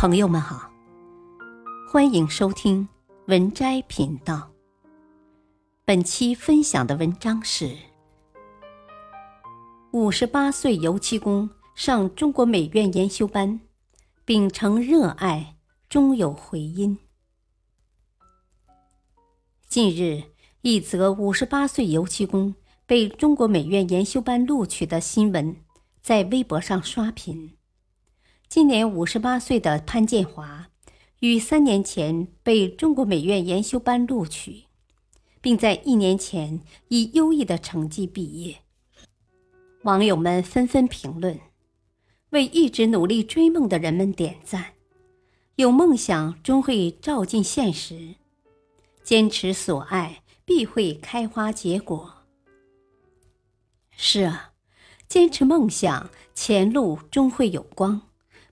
朋友们好，欢迎收听文摘频道。本期分享的文章是：五十八岁油漆工上中国美院研修班，秉承热爱，终有回音。近日，一则五十八岁油漆工被中国美院研修班录取的新闻在微博上刷屏。今年五十八岁的潘建华，于三年前被中国美院研修班录取，并在一年前以优异的成绩毕业。网友们纷纷评论，为一直努力追梦的人们点赞。有梦想终会照进现实，坚持所爱必会开花结果。是啊，坚持梦想，前路终会有光。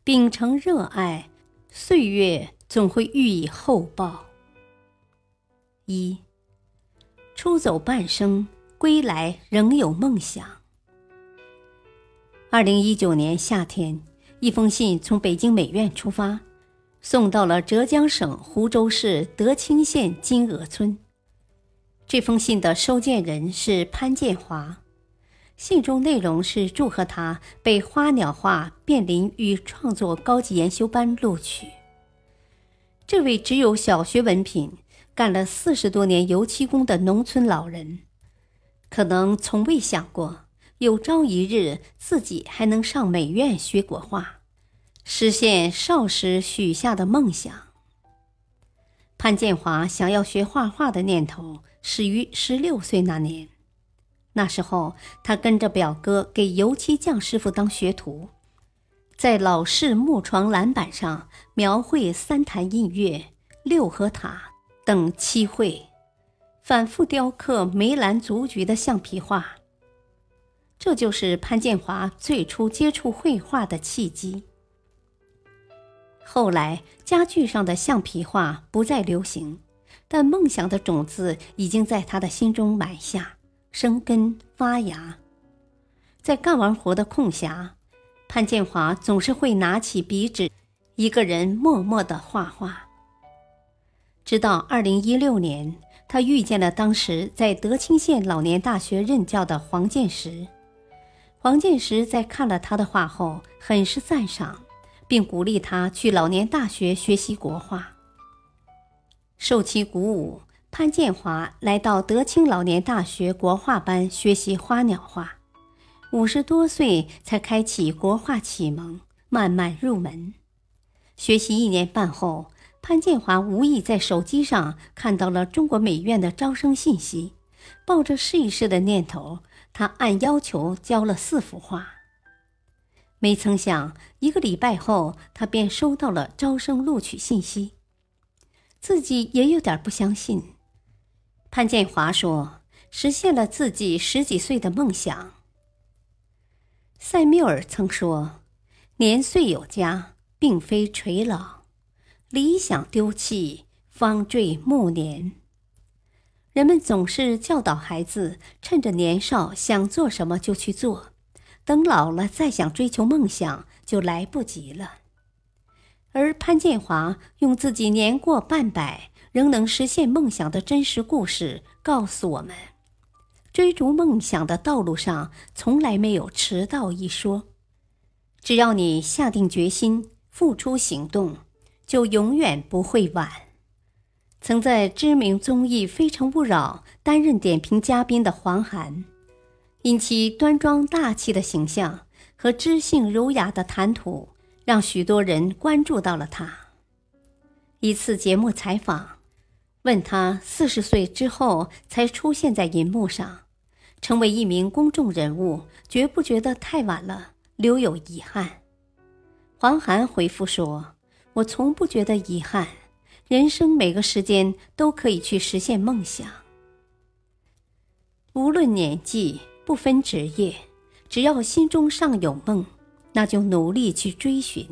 秉承热爱，岁月总会予以厚报。一，出走半生，归来仍有梦想。二零一九年夏天，一封信从北京美院出发，送到了浙江省湖州市德清县金鹅村。这封信的收件人是潘建华。信中内容是祝贺他被花鸟画变林与创作高级研修班录取。这位只有小学文凭、干了四十多年油漆工的农村老人，可能从未想过有朝一日自己还能上美院学国画，实现少时许下的梦想。潘建华想要学画画的念头始于十六岁那年。那时候，他跟着表哥给油漆匠师傅当学徒，在老式木床栏板上描绘三潭印月、六合塔等漆绘，反复雕刻梅兰竹菊的橡皮画。这就是潘建华最初接触绘画的契机。后来，家具上的橡皮画不再流行，但梦想的种子已经在他的心中埋下。生根发芽，在干完活的空暇，潘建华总是会拿起笔纸，一个人默默的画画。直到二零一六年，他遇见了当时在德清县老年大学任教的黄建石。黄建石在看了他的画后，很是赞赏，并鼓励他去老年大学学习国画。受其鼓舞。潘建华来到德清老年大学国画班学习花鸟画，五十多岁才开启国画启蒙，慢慢入门。学习一年半后，潘建华无意在手机上看到了中国美院的招生信息，抱着试一试的念头，他按要求交了四幅画。没曾想，一个礼拜后，他便收到了招生录取信息，自己也有点不相信。潘建华说：“实现了自己十几岁的梦想。”塞缪尔曾说：“年岁有加，并非垂老；理想丢弃，方坠暮年。”人们总是教导孩子，趁着年少想做什么就去做，等老了再想追求梦想就来不及了。而潘建华用自己年过半百。仍能实现梦想的真实故事告诉我们：追逐梦想的道路上从来没有迟到一说。只要你下定决心，付出行动，就永远不会晚。曾在知名综艺《非诚勿扰》担任点评嘉宾的黄涵，因其端庄大气的形象和知性儒雅的谈吐，让许多人关注到了他。一次节目采访。问他四十岁之后才出现在银幕上，成为一名公众人物，觉不觉得太晚了，留有遗憾？黄涵回复说：“我从不觉得遗憾，人生每个时间都可以去实现梦想。无论年纪，不分职业，只要心中尚有梦，那就努力去追寻。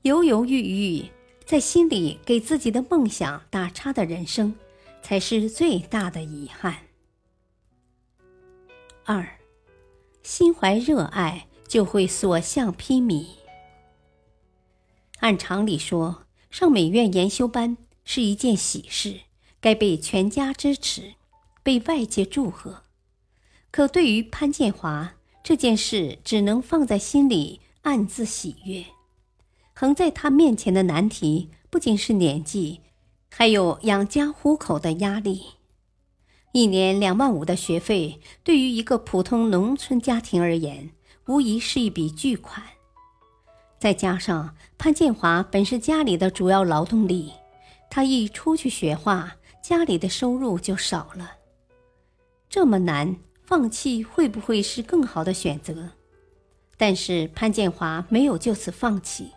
犹犹豫豫。”在心里给自己的梦想打叉的人生，才是最大的遗憾。二，心怀热爱就会所向披靡。按常理说，上美院研修班是一件喜事，该被全家支持，被外界祝贺。可对于潘建华，这件事只能放在心里暗自喜悦。横在他面前的难题不仅是年纪，还有养家糊口的压力。一年两万五的学费，对于一个普通农村家庭而言，无疑是一笔巨款。再加上潘建华本是家里的主要劳动力，他一出去学画，家里的收入就少了。这么难，放弃会不会是更好的选择？但是潘建华没有就此放弃，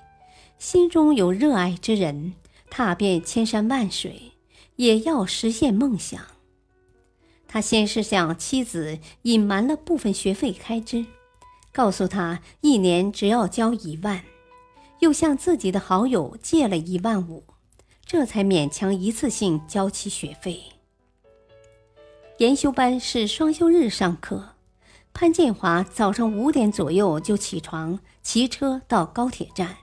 心中有热爱之人，踏遍千山万水，也要实现梦想。他先是向妻子隐瞒了部分学费开支，告诉他一年只要交一万，又向自己的好友借了一万五，这才勉强一次性交齐学费。研修班是双休日上课，潘建华早上五点左右就起床，骑车到高铁站，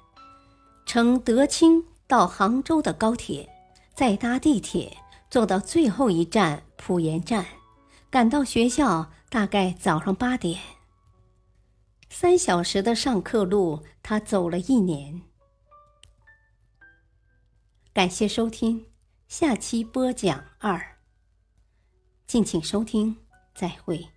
乘德清到杭州的高铁，再搭地铁。坐到最后一站普盐站，赶到学校大概早上八点。三小时的上课路，他走了一年。感谢收听，下期播讲二。敬请收听，再会。